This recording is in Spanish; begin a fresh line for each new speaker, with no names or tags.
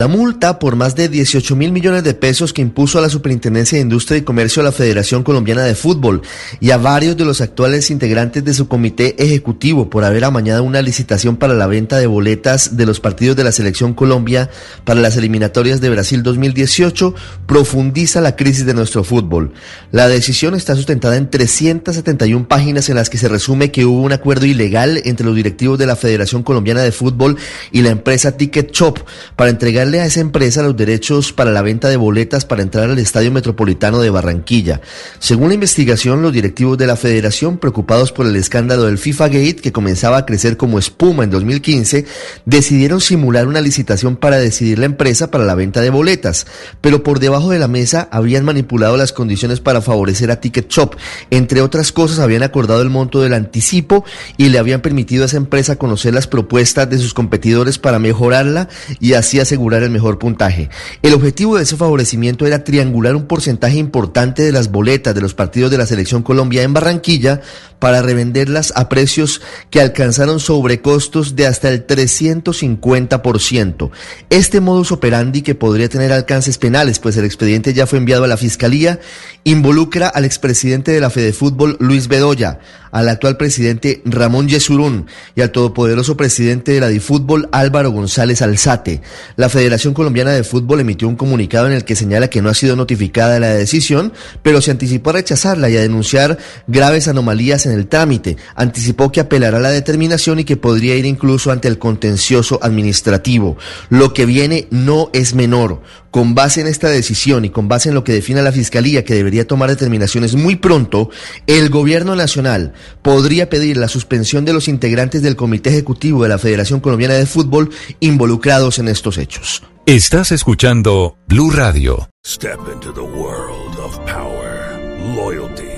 La multa por más de 18 mil millones de pesos que impuso a la Superintendencia de Industria y Comercio a la Federación Colombiana de Fútbol y a varios de los actuales integrantes de su comité ejecutivo por haber amañado una licitación para la venta de boletas de los partidos de la Selección Colombia para las eliminatorias de Brasil 2018 profundiza la crisis de nuestro fútbol. La decisión está sustentada en 371 páginas en las que se resume que hubo un acuerdo ilegal entre los directivos de la Federación Colombiana de Fútbol y la empresa Ticket Shop para entregar a esa empresa los derechos para la venta de boletas para entrar al Estadio Metropolitano de Barranquilla. Según la investigación, los directivos de la federación, preocupados por el escándalo del FIFA Gate, que comenzaba a crecer como espuma en 2015, decidieron simular una licitación para decidir la empresa para la venta de boletas, pero por debajo de la mesa habían manipulado las condiciones para favorecer a Ticket Shop. Entre otras cosas, habían acordado el monto del anticipo y le habían permitido a esa empresa conocer las propuestas de sus competidores para mejorarla y así asegurar el mejor puntaje. El objetivo de ese favorecimiento era triangular un porcentaje importante de las boletas de los partidos de la Selección Colombia en Barranquilla para revenderlas a precios que alcanzaron sobrecostos de hasta el 350%. Este modus operandi, que podría tener alcances penales, pues el expediente ya fue enviado a la Fiscalía, involucra al expresidente de la Fede Fútbol, Luis Bedoya, al actual presidente Ramón Yesurún y al todopoderoso presidente de la Difútbol, Álvaro González Alzate. La Federación Colombiana de Fútbol emitió un comunicado en el que señala que no ha sido notificada la decisión, pero se anticipó a rechazarla y a denunciar graves anomalías en el trámite. Anticipó que apelará a la determinación y que podría ir incluso ante el contencioso administrativo. Lo que viene no es menor. Con base en esta decisión y con base en lo que define la Fiscalía, que debería tomar determinaciones muy pronto, el Gobierno Nacional podría pedir la suspensión de los integrantes del Comité Ejecutivo de la Federación Colombiana de Fútbol involucrados en estos hechos.
Estás escuchando Blue Radio.
Step into the world of power, loyalty,